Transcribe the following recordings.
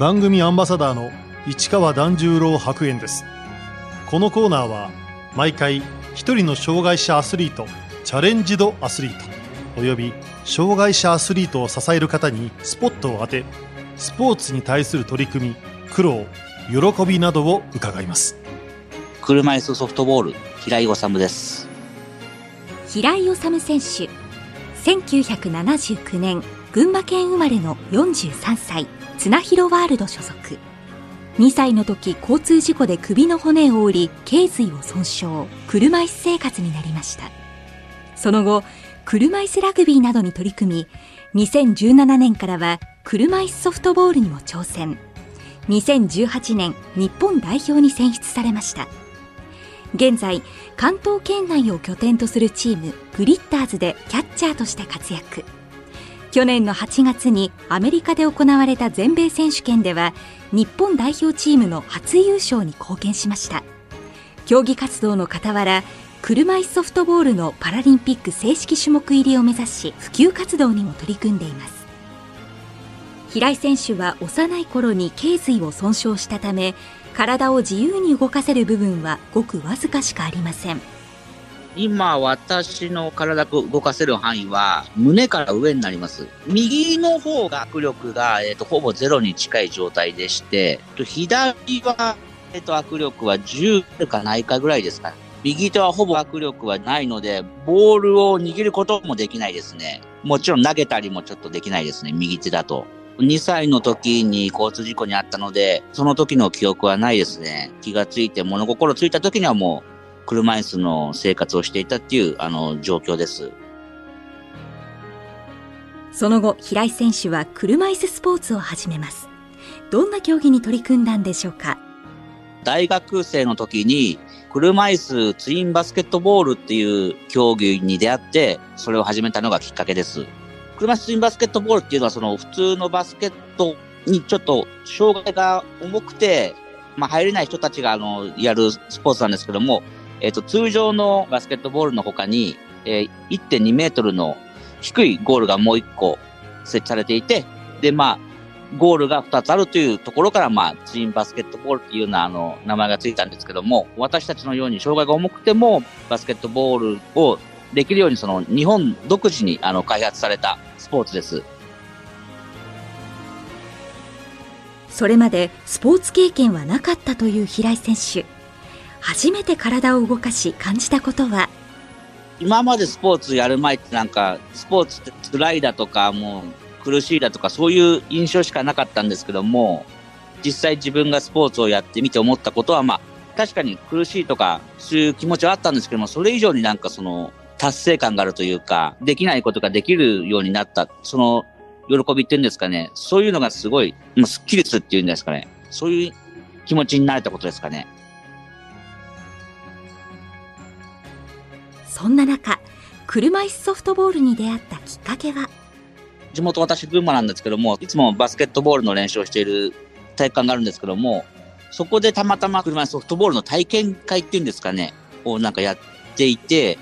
番組アンバサダーの市川團十郎白猿です。このコーナーは毎回一人の障害者アスリートチャレンジドアスリートおよび障害者アスリートを支える方にスポットを当てスポーツに対する取り組み苦労喜びなどを伺います。車椅子ソフトボール平井治です。平井治選手1979年群馬県生まれの43歳綱広ワールド所属。2歳の時交通事故で首の骨を折り頸髄を損傷。車椅子生活になりました。その後車椅子ラグビーなどに取り組み2017年からは車椅子ソフトボールにも挑戦。2018年日本代表に選出されました。現在関東圏内を拠点とするチームグリッターズでキャッチャーとして活躍。去年の8月にアメリカで行われた全米選手権では日本代表チームの初優勝に貢献しました。競技活動の傍ら車椅子ソフトボールのパラリンピック正式種目入りを目指し普及活動にも取り組んでいます。平井選手は幼い頃に頸髄を損傷したため体を自由に動かせる部分はごくわずかしかありません。今、私の体を動かせる範囲は、胸から上になります。右の方が握力が、えっ、ー、と、ほぼゼロに近い状態でして、左は、えっ、ー、と、握力は10かないかぐらいですか。右手はほぼ握力はないので、ボールを握ることもできないですね。もちろん投げたりもちょっとできないですね、右手だと。2歳の時に交通事故にあったので、その時の記憶はないですね。気がついて物心ついた時にはもう車椅子の生活をしていたっていうあの状況です。その後、平井選手は車椅子スポーツを始めます。どんな競技に取り組んだんでしょうか？大学生の時に車椅子ツインバスケットボールっていう競技に出会って、それを始めたのがきっかけです。車椅子バスケットボールっていうのは、その普通のバスケットにちょっと障害が重くて、まあ入れない人たちがあの、やるスポーツなんですけども、えっ、ー、と、通常のバスケットボールの他に、えー、1.2メートルの低いゴールがもう1個設置されていて、で、まあ、ゴールが2つあるというところから、まあ、ツインバスケットボールっていうような、あの、名前がついたんですけども、私たちのように障害が重くても、バスケットボールをできるように、その、日本独自に、あの、開発されたスポーツです。それまでスポーツ経験はなかったという平井選手。初めて体を動かし感じたことは？今までスポーツやる前ってなんか、スポーツって辛いだとか、もう苦しいだとか、そういう印象しかなかったんですけども、実際自分がスポーツをやってみて思ったことは、まあ、確かに苦しいとか、そういう気持ちはあったんですけども、それ以上になんかその、達成感があるというか、できないことができるようになった、その喜びっていうんですかね、そういうのがすごい、もうスッキリするっていうんですかね、そういう気持ちになれたことですかね。そんな中、車椅子ソフトボールに出会ったきっかけは？地元私群馬なんですけども、いつもバスケットボールの練習をしている体育館があるんですけども、そこでたまたま車椅子ソフトボールの体験会っていうんですかね、をなんかやっていて、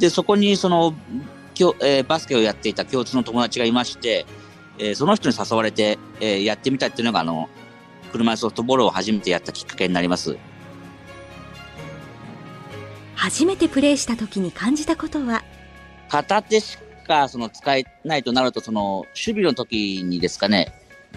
で、そこにその、きょえー、バスケをやっていた共通の友達がいまして、えー、その人に誘われて、えー、やってみたっていうのが、あの、車椅子ソフトボールを初めてやったきっかけになります。初めてプレーした時に感じたことは？片手しかその使えないとなると、その、守備の時にですかね、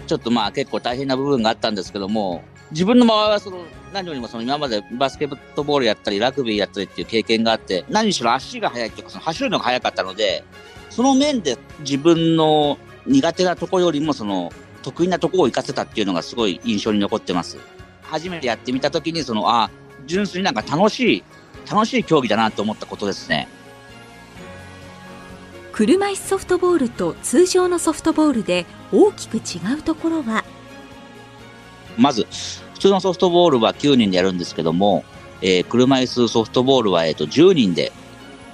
ちょっとまあ結構大変な部分があったんですけども、自分の場合はその、何よりもその今までバスケットボールやったり、ラグビーやったりっていう経験があって、何しろ足が速いというか、その走るのが速かったので、その面で自分の苦手なとこよりもその得意なとこを活かせたっていうのがすごい印象に残ってます。初めてやってみたときに、その、あ、純粋になんか楽しい、楽しい競技だなと思ったことですね。車椅子ソフトボールと通常のソフトボールで大きく違うところは？まず、普通のソフトボールは9人でやるんですけども、えー、車椅子ソフトボールは、えっ、ー、と、10人で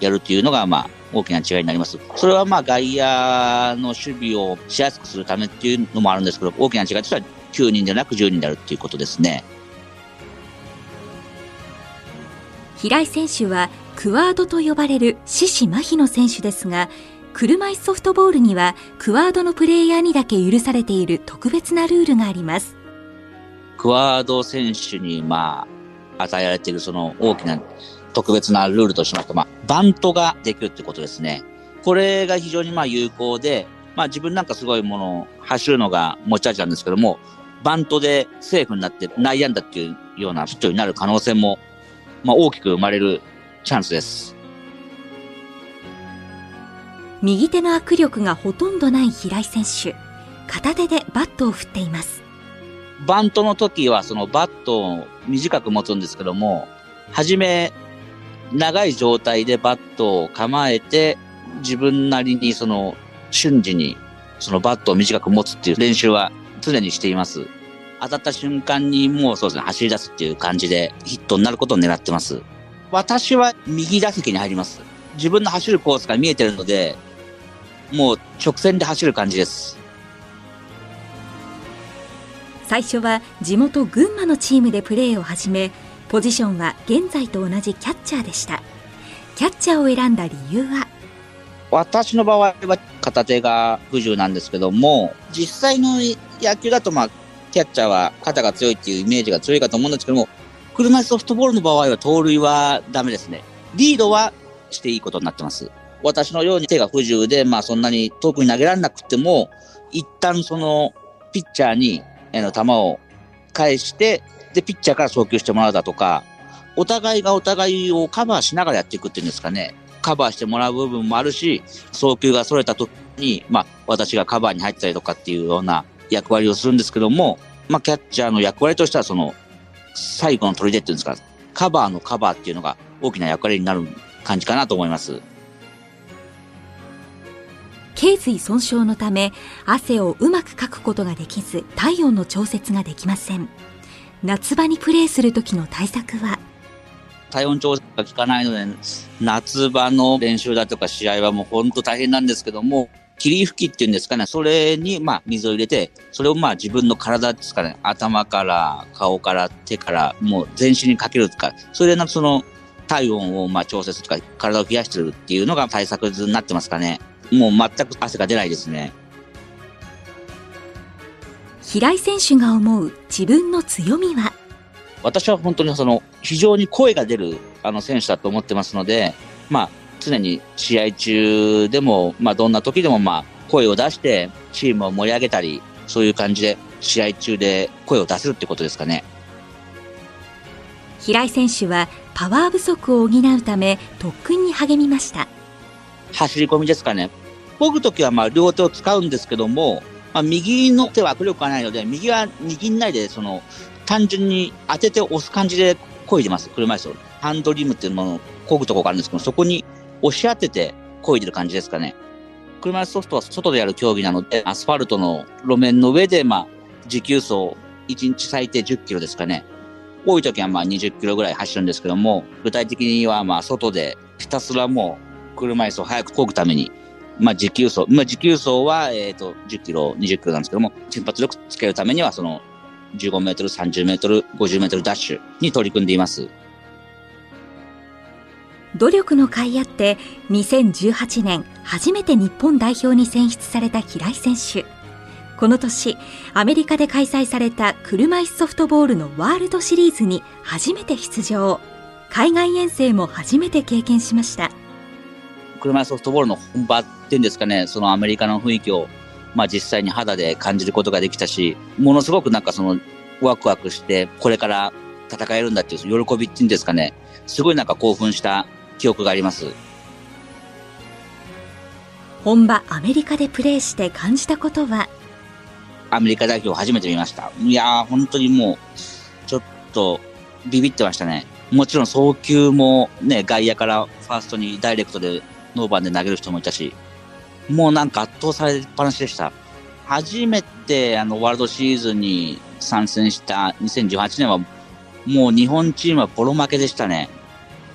やるっていうのが、まあ、大きな違いになります。それはまあ、外野の守備をしやすくするためっていうのもあるんですけど、大きな違いとしては9人ではなく10人であるっていうことですね。平井選手はクワードと呼ばれる四肢麻痺の選手ですが、車椅子ソフトボールにはクワードのプレイヤーにだけ許されている特別なルールがあります。クワード選手に、まあ、与えられているその大きな特別なルールとしまして、まあ、バントができるってことですね。これが非常にまあ有効で、まあ自分なんかすごいもの、走るのが持ち味なんですけども、バントでセーフになって内野安打っていうようなヒットになる可能性も、まあ大きく生まれるチャンスです。右手の握力がほとんどない平井選手。片手でバットを振っています。バントの時はそのバットを短く持つんですけども、はじめ長い状態でバットを構えて、自分なりにその瞬時にそのバットを短く持つっていう練習は常にしています。当たった瞬間にもうそうですね、走り出すっていう感じでヒットになることを狙ってます。私は右打席に入ります。自分の走るコースが見えてるので、もう直線で走る感じです。最初は地元群馬のチームでプレーを始めポジションは現在と同じキャッチャーでしたキャッチャーを選んだ理由は？私の場合は片手が不自由なんですけども実際の野球だとまあキャッチャーは肩が強いっていうイメージが強いかと思うんですけども車椅子ソフトボールの場合は盗塁はダメですねリードはしていいことになってます私のように手が不自由で、まあそんなに遠くに投げられなくても、一旦そのピッチャーにえの球を返して、で、ピッチャーから送球してもらうだとか、お互いがお互いをカバーしながらやっていくっていうんですかね。カバーしてもらう部分もあるし、送球が逸れた時に、まあ、私がカバーに入ったりとかっていうような役割をするんですけども、まあ、キャッチャーの役割としては、その、最後の取り出っていうんですか、カバーのカバーっていうのが大きな役割になる感じかなと思います。頸髄損傷のため汗をうまくかくことができず体温の調節ができません夏場にプレーする時の対策は？体温調節が効かないので夏場の練習だとか試合はもう本当大変なんですけども霧吹きっていうんですかね、それにまあ水を入れて、それをまあ自分の体ですかね、頭から顔から手からもう全身にかけるとか、それでその体温をまあ調節とか体を冷やしてるっていうのが対策になってますかね。もう全く汗が出ないですね。平井選手が思う自分の強みは？私は本当にその非常に声が出るあの選手だと思ってますので、まあ常に試合中でも、まあどんな時でもまあ声を出してチームを盛り上げたり、そういう感じで試合中で声を出せるってことですかね。平井選手はパワー不足を補うため特訓に励みました。走り込みですかね。漕ぐときはまあ両手を使うんですけども、まあ、右の手は握力がないので、右は握んないで、その、単純に当てて押す感じで漕いでます、車椅子を。ハンドリムっていうものを漕ぐとこがあるんですけど、そこに押し当てて漕いでる感じですかね。車椅子ソフトは外でやる競技なので、アスファルトの路面の上で、まあ、持久走、1日最低10キロですかね。多い時はまあ20キロぐらい走るんですけども、具体的にはまあ外でひたすらもう車椅子を早く漕ぐためにまあ、持久走。まあ、持久走は、えっ、と、10キロ、20キロなんですけども、瞬発力つけるためには、その、15メートル、30メートル、50メートルダッシュに取り組んでいます。努力の甲斐あって、2018年、初めて日本代表に選出された平井選手。この年、アメリカで開催された車椅子ソフトボールのワールドシリーズに初めて出場。海外遠征も初めて経験しました。車ソフトボールの本場っていうんですかね、そのアメリカの雰囲気を、まあ実際に肌で感じることができたし、ものすごくなんかそのワクワクして、これから戦えるんだっていう喜びっていうんですかね、すごいなんか興奮した記憶があります。本場アメリカでプレーして感じたことは？アメリカ代表を初めて見ました。いやー、本当にもう、ちょっとビビってましたね。もちろん送球もね、外野からファーストにダイレクトでノーバンで投げる人もいたし、もうなんか圧倒されっぱなしでした。初めてあのワールドシーズンに参戦した2018年は、もう日本チームはボロ負けでしたね。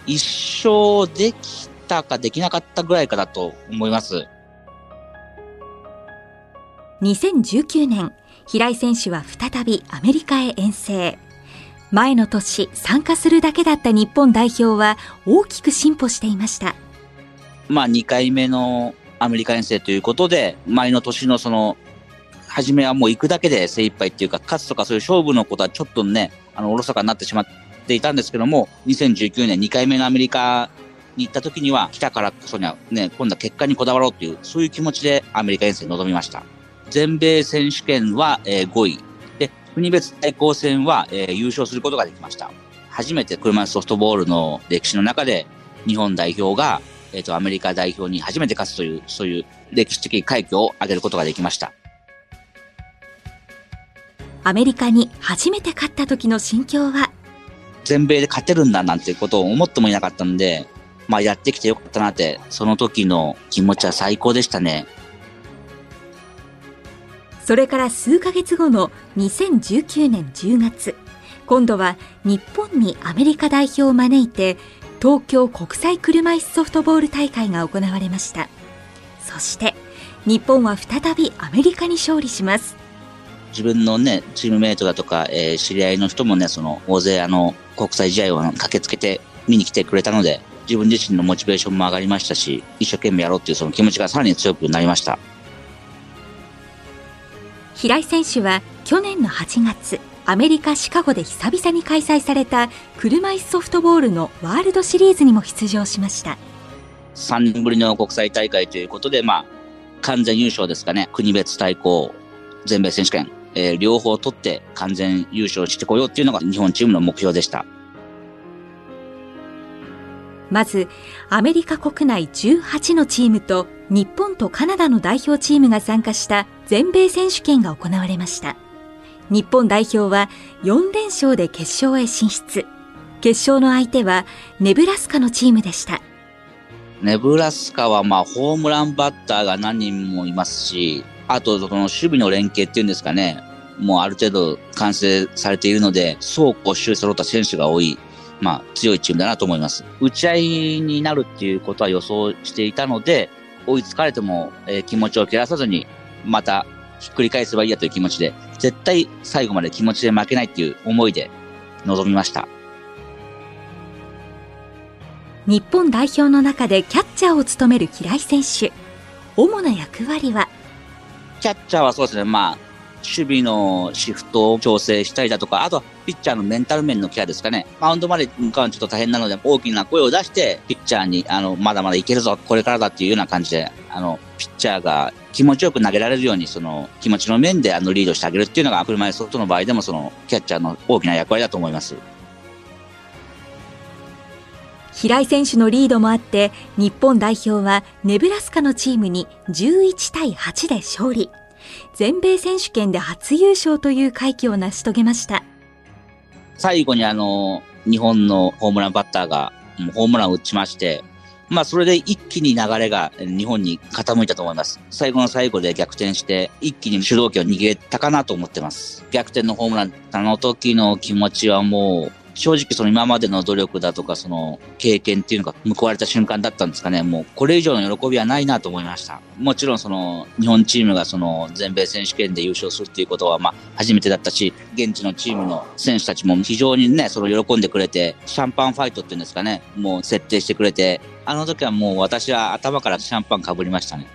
一勝できたかできなかったぐらいかだと思います。2019年、平井選手は再びアメリカへ遠征。前の年参加するだけだった日本代表は大きく進歩していました。まあ、2回目のアメリカ遠征ということで、前の年のその、初めはもう行くだけで精一杯っていうか、勝つとかそういう勝負のことはちょっとね、あの、おろそかになってしまっていたんですけども、2019年2回目のアメリカに行った時には、来たからこそにはね、今度は結果にこだわろうっていう、そういう気持ちでアメリカ遠征に臨みました。全米選手権は、えー、5位。で、国別対抗戦は、えー、優勝することができました。初めて車いすソフトボールの歴史の中で、日本代表が、えっ、ー、と、アメリカ代表に初めて勝つという、そういう歴史的快挙を挙げることができました。アメリカに初めて勝った時の心境は全米で勝てるんだなんてことを思ってもいなかったんで、まあやってきてよかったなって、その時の気持ちは最高でしたね。それから数ヶ月後の2019年10月、今度は日本にアメリカ代表を招いて、東京国際車椅子ソフトボール大会が行われました。そして、日本は再びアメリカに勝利します。自分のね、チームメイトだとか、えー、知り合いの人もね、その、大勢あの、国際試合を駆けつけて見に来てくれたので、自分自身のモチベーションも上がりましたし、一生懸命やろうっていうその気持ちがさらに強くなりました。平井選手は去年の8月、アメリカ・シカゴで久々に開催された車椅子ソフトボールのワールドシリーズにも出場しました。3年ぶりの国際大会ということで、まあ、完全優勝ですかね。国別対抗、全米選手権、えー、両方取って完全優勝してこようっていうのが日本チームの目標でした。まず、アメリカ国内18のチームと日本とカナダの代表チームが参加した全米選手権が行われました。日本代表は4連勝で決勝へ進出。決勝の相手はネブラスカのチームでした。ネブラスカはまあホームランバッターが何人もいますし、あと、その守備の連携っていうんですかね、もうある程度完成されているので、走攻守揃った選手が多い、まあ強いチームだなと思います。打ち合いになるっていうことは予想していたので、追いつかれても、えー、気持ちを切らさずに、またひっくり返せばいいやという気持ちで、絶対最後まで気持ちで負けないっていう思いで臨みました。日本代表の中でキャッチャーを務める平井選手。主な役割はキャッチャーはそうですね、まあ、守備のシフトを調整したりだとか、あとはピッチャーのメンタル面のケアですかね。マウンドまで向かうのはちょっと大変なので、大きな声を出して、ピッチャーに、あの、まだまだいけるぞ、これからだっていうような感じで、あの、ピッチャーが気持ちよく投げられるように、その、気持ちの面で、あの、リードしてあげるっていうのが、車椅子ソフトの場合でも、その、キャッチャーの大きな役割だと思います。平井選手のリードもあって、日本代表はネブラスカのチームに11対8で勝利。全米選手権で初優勝という快挙を成し遂げました。最後にあの、日本のホームランバッターがホームランを打ちまして、まあそれで一気に流れが日本に傾いたと思います。最後の最後で逆転して、一気に主導権を握れたかなと思ってます。逆転のホームラン、あの時の気持ちはもう、正直その今までの努力だとかその経験っていうのが報われた瞬間だったんですかね。もうこれ以上の喜びはないなと思いました。もちろんその日本チームがその全米選手権で優勝するっていうことはまあ初めてだったし、現地のチームの選手たちも非常にね、その喜んでくれて、シャンパンファイトっていうんですかね、もう設定してくれて、あの時はもう私は頭からシャンパンかぶりましたね。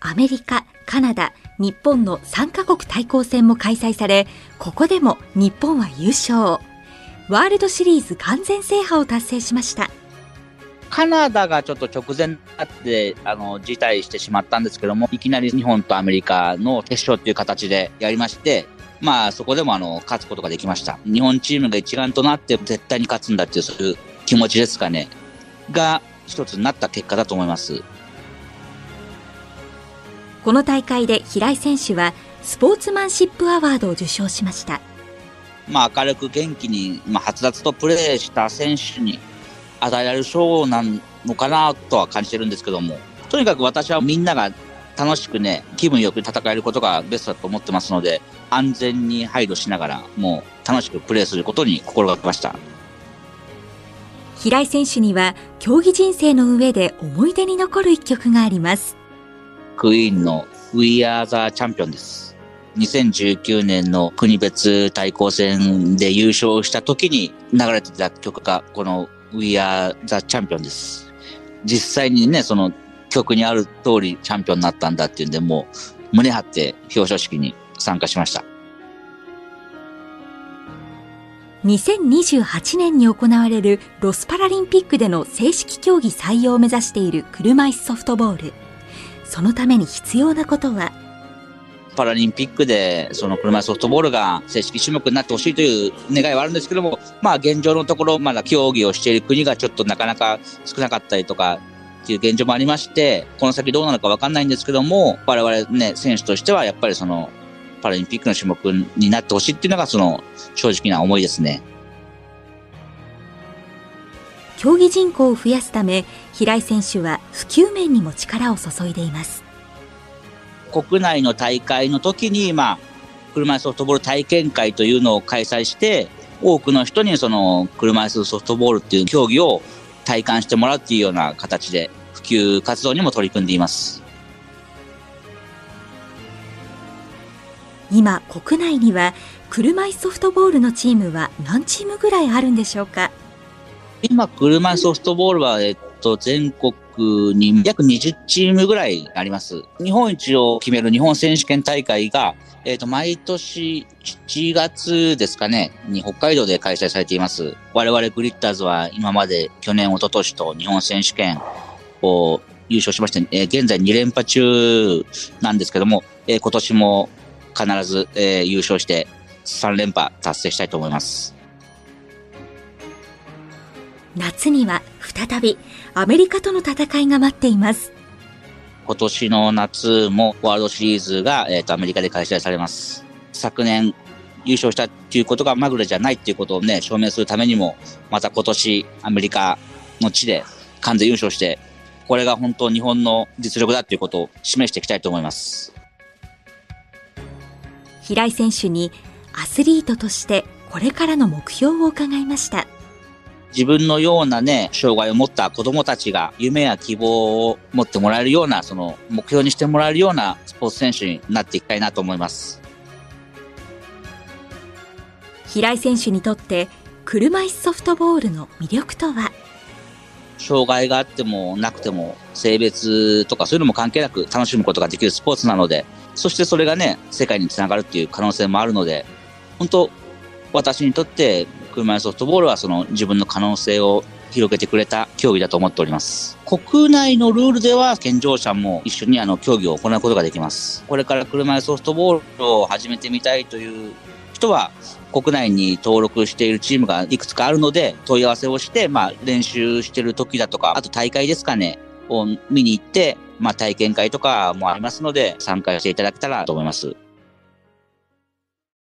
アメリカ、カナダ、日本の3カ国対抗戦も開催され、ここでも日本は優勝。ワールドシリーズ完全制覇を達成しました。カナダがちょっと直前になって、あの、辞退してしまったんですけども、いきなり日本とアメリカの決勝っていう形でやりまして、まあそこでもあの、勝つことができました。日本チームが一丸となって絶対に勝つんだっていう、そういう気持ちですかね。が一つになった結果だと思います。この大会で平井選手はスポーツマンシップアワードを受賞しました。まあ、明るく元気に、まあ、はつらつとプレーした選手に与えられる賞なのかなとは感じてるんですけども、とにかく私はみんなが楽しくね、気分よく戦えることがベストだと思ってますので、安全に配慮しながら、もう楽しくプレーすることに心がけました。平井選手には、競技人生の上で思い出に残る一曲があります。クイーンの We Are the Champion です。2019年の国別対抗戦で優勝した時に流れてた曲がこの We Are the Champion です。実際にね、その曲にある通りチャンピオンになったんだっていうんで、もう胸張って表彰式に参加しました。2028年に行われるロスパラリンピックでの正式競技採用を目指している車椅子ソフトボール。そのために必要なことは？パラリンピックで、その車ソフトボールが正式種目になってほしいという願いはあるんですけども、まあ現状のところ、まだ競技をしている国がちょっとなかなか少なかったりとか、っていう現状もありまして、この先どうなのかわかんないんですけども、我々ね、選手としてはやっぱりその、パラリンピックの種目になってほしいっていうのが、その、正直な思いですね。競技人口を増やすため、平井選手は普及面にも力を注いでいます。国内の大会の時に、まあ、車椅子ソフトボール体験会というのを開催して、多くの人にその車椅子ソフトボールっていう競技を体感してもらうっていうような形で普及活動にも取り組んでいます。今、国内には車椅子ソフトボールのチームは何チームぐらいあるんでしょうか？今、車ソフトボールは、えっと、全国に約20チームぐらいあります。日本一を決める日本選手権大会が、えっ、と、毎年7月ですかね、に北海道で開催されています。我々グリッターズは今まで去年、一昨年と日本選手権を優勝しまして、えー、現在2連覇中なんですけども、えー、今年も必ず、えー、優勝して3連覇達成したいと思います。夏には再びアメリカとの戦いが待っています。今年の夏もワールドシリーズが、えーと、アメリカで開催されます。昨年優勝したっていうことがまぐれじゃないっていうことをね、証明するためにも、また今年アメリカの地で完全優勝して、これが本当日本の実力だっていうことを示していきたいと思います。平井選手にアスリートとしてこれからの目標を伺いました。自分のようなね、障害を持った子供たちが夢や希望を持ってもらえるような、その目標にしてもらえるようなスポーツ選手になっていきたいなと思います。平井選手にとって車椅子ソフトボールの魅力とは？障害があってもなくても性別とかそういうのも関係なく楽しむことができるスポーツなので、そしてそれがね、世界につながるっていう可能性もあるので、本当私にとって車椅ソフトボールはその自分の可能性を広げてくれた競技だと思っております。国内のルールでは健常者も一緒にあの競技を行うことができます。これから車椅ソフトボールを始めてみたいという人は国内に登録しているチームがいくつかあるので問い合わせをして、まあ練習してる時だとか、あと大会ですかね、を見に行って、まあ体験会とかもありますので参加していただけたらと思います。